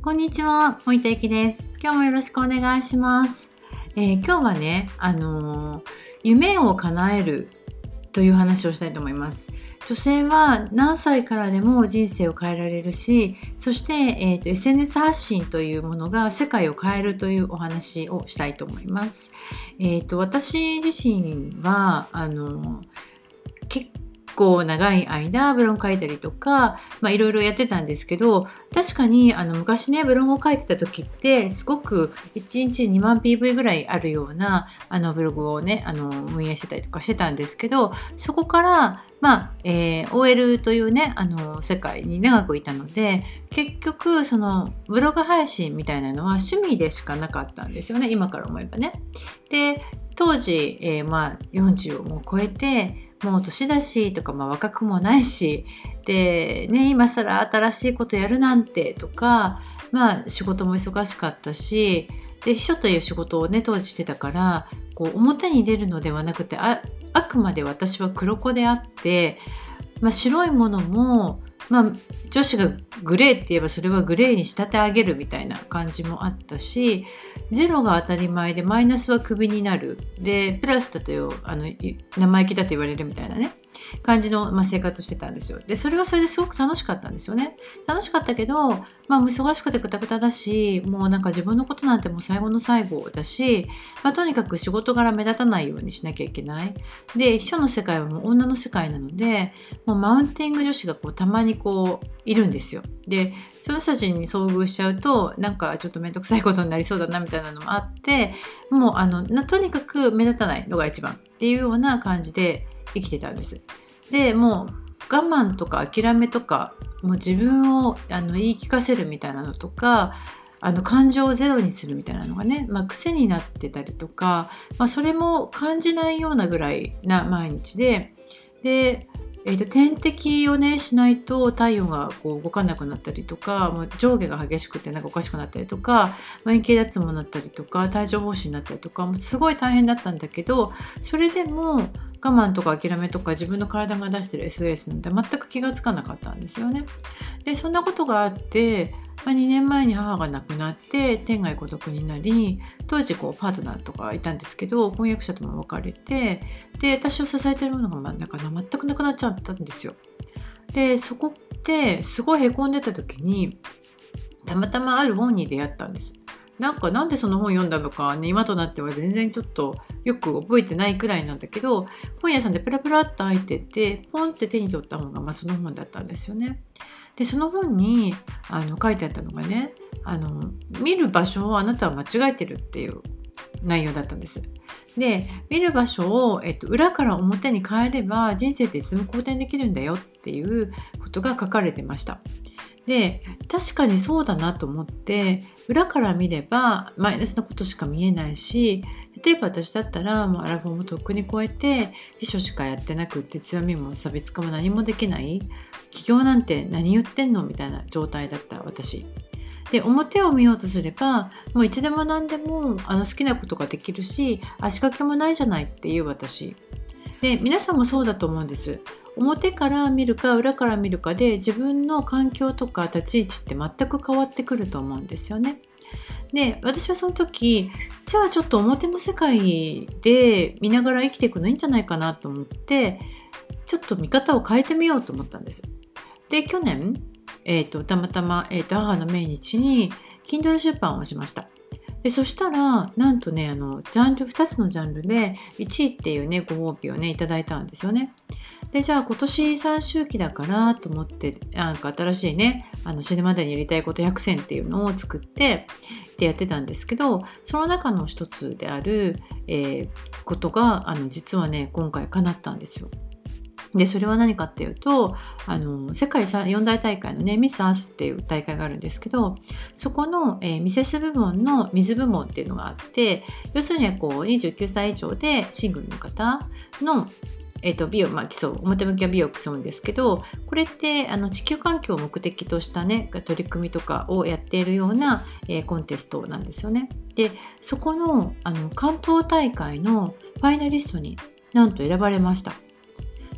こんにちは、森田ゆきです。今日もよろしくお願いします。えー今日はね、あのー夢を叶えるという話をしたいと思います。女性は何歳からでも人生を変えられるし、そして、えーと SNS 発信というものが世界を変えるというお話をしたいと思います。えーと私自身はあの結構長い間ブログ書いたりとか、まあ、いろいろやってたんですけど確かにあの昔ねブログを書いてた時ってすごく1日2万 PV ぐらいあるようなあのブログをねあの運営してたりとかしてたんですけどそこからまあ、えー OL というね、あの、世界に長くいたので、結局、その、ブログ配信みたいなのは趣味でしかなかったんですよね、今から思えばね。で、当時、えーまあ、40をもう超えて、もう年だしとか、まあ、若くもないし、で、ね、今更新しいことやるなんてとか、まあ、仕事も忙しかったし、で、秘書という仕事をね、当時してたから、こう、表に出るのではなくて、ああくまで私は黒子であって、まあ、白いものも、まあ、女子がグレーって言えばそれはグレーに仕立て上げるみたいな感じもあったしゼロが当たり前でマイナスはクビになる。でプラスだとあの生意気だと言われるみたいなね。感じの、まあ、生活してたんですよ。でそれはそれですごく楽しかったんですよね。楽しかったけど、まあ、忙しくてくたくただしもうなんか自分のことなんてもう最後の最後だし、まあ、とにかく仕事柄目立たないようにしなきゃいけない。で秘書の世界はもう女の世界なのでもうマウンティング女子がこうたまにこういるんですよ。でその人たちに遭遇しちゃうとなんかちょっと面倒くさいことになりそうだなみたいなのもあってもうあのとにかく目立たないのが一番っていうような感じで生きてたんです。でもう我慢とか諦めとかもう自分をあの言い聞かせるみたいなのとかあの感情をゼロにするみたいなのがね、まあ、癖になってたりとか、まあ、それも感じないようなぐらいな毎日でで、えー、と点滴をねしないと体温がこう動かなくなったりとかもう上下が激しくてなんかおかしくなったりとか、まあ、円形脱毛になったりとか帯状疱疹になったりとかもうすごい大変だったんだけどそれでも我慢とか諦めとか自分の体が出してる SOS なんて全く気がつかなかったんですよね。でそんなことがあって、まあ、2年前に母が亡くなって天涯孤独になり当時こうパートナーとかいたんですけど婚約者とも別れてで私を支えてるものがなんか全くなくなっちゃったんですよ。でそこってすごいへこんでた時にたまたまある本に出会ったんです。なんかなんでその本読んだのかね今となっては全然ちょっとよく覚えてないくらいなんだけど本屋さんでプラプラっと開いててポンって手に取った本が、まあ、その本だったんですよね。でその本にあの書いてあったのがねあの見る場所をあなたは間違えてるっていう内容だったんです。で見る場所を、えっと、裏から表に変えれば人生っていつでも好転できるんだよっていうことが書かれてました。で確かにそうだなと思って裏から見ればマイナスなことしか見えないし例えば私だったらもうアラフォーもとっくに超えて秘書しかやってなくって強みも差別化も何もできない起業なんて何言ってんの？みたいな状態だった私。で表を見ようとすればもういつでも何でもあの好きなことができるし足掛けもないじゃないっていう私。で皆さんもそうだと思うんです。表から見るか裏から見るかで自分の環境とか立ち位置って全く変わってくると思うんですよね。で私はその時じゃあちょっと表の世界で見ながら生きていくのいいんじゃないかなと思ってちょっと見方を変えてみようと思ったんです。で去年、えー、とたまたま、えー、と母の命日に Kindle 出版をしました。でそしたらなんとねあのジャンル2つのジャンルで1位っていうねご褒美をねいただいたんですよね。でじゃあ今年3周期だからと思ってなんか新しいねあの死ぬまでにやりたいこと100選っていうのを作ってでやってたんですけどその中の一つである、えーことがあの実はね今回叶ったんですよ。でそれは何かっていうとあの世界四大大会のねミス・アースっていう大会があるんですけどそこの、えーミセス部門の水部門っていうのがあって要するにこう29歳以上でシングルの方のえー、と美を、まあ、競う表向きは美を競うんですけどこれってあの地球環境を目的とした、ね、取り組みとかをやっているような、えーコンテストなんですよね。でそこのあの関東大会のファイナリストになんと選ばれました。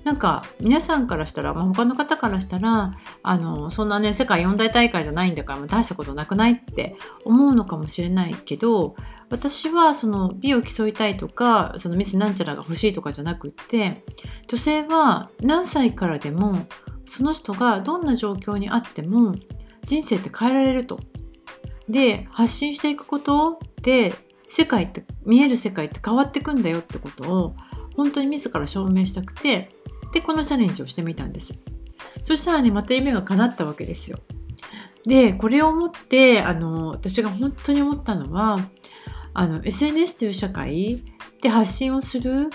なんか皆さんからしたら、まあ、他の方からしたらあのそんなね世界四大大会じゃないんだからもう大したことなくないって思うのかもしれないけど私はその美を競いたいとかそのミスなんちゃらが欲しいとかじゃなくって女性は何歳からでもその人がどんな状況にあっても人生って変えられると。で発信していくことで世界って見える世界って変わってくんだよってことを本当に自ら証明したくてでこのチャレンジをしてみたんです。そしたらねまた夢が叶ったわけですよ。でこれを思ってあの私が本当に思ったのはあの SNS という社会で発信をする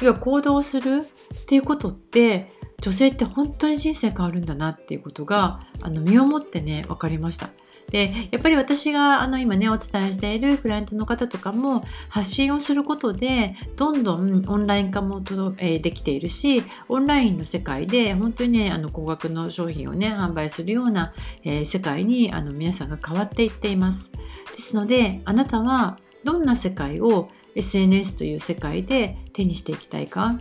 要は行動をするっていうことって女性って本当に人生変わるんだなっていうことがあの身をもってね分かりました。でやっぱり私があの今ねお伝えしているクライアントの方とかも発信をすることでどんどんオンライン化もえー、できているしオンラインの世界で本当にねあの高額の商品をね販売するような、えー、世界にあの皆さんが変わっていっています。ですのであなたはどんな世界を SNS という世界で手にしていきたいか？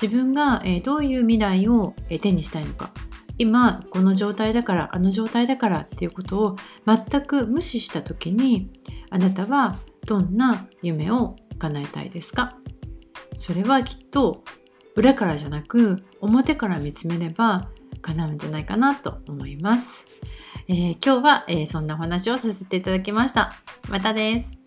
自分が、えー、どういう未来を、え手にしたいのか？今この状態だからあの状態だからっていうことを全く無視した時にあなたはどんな夢を叶えたいですか？それはきっと裏からじゃなく表から見つめれば叶うんじゃないかなと思います、えー、今日は、えー、そんなお話をさせていただきました。またです。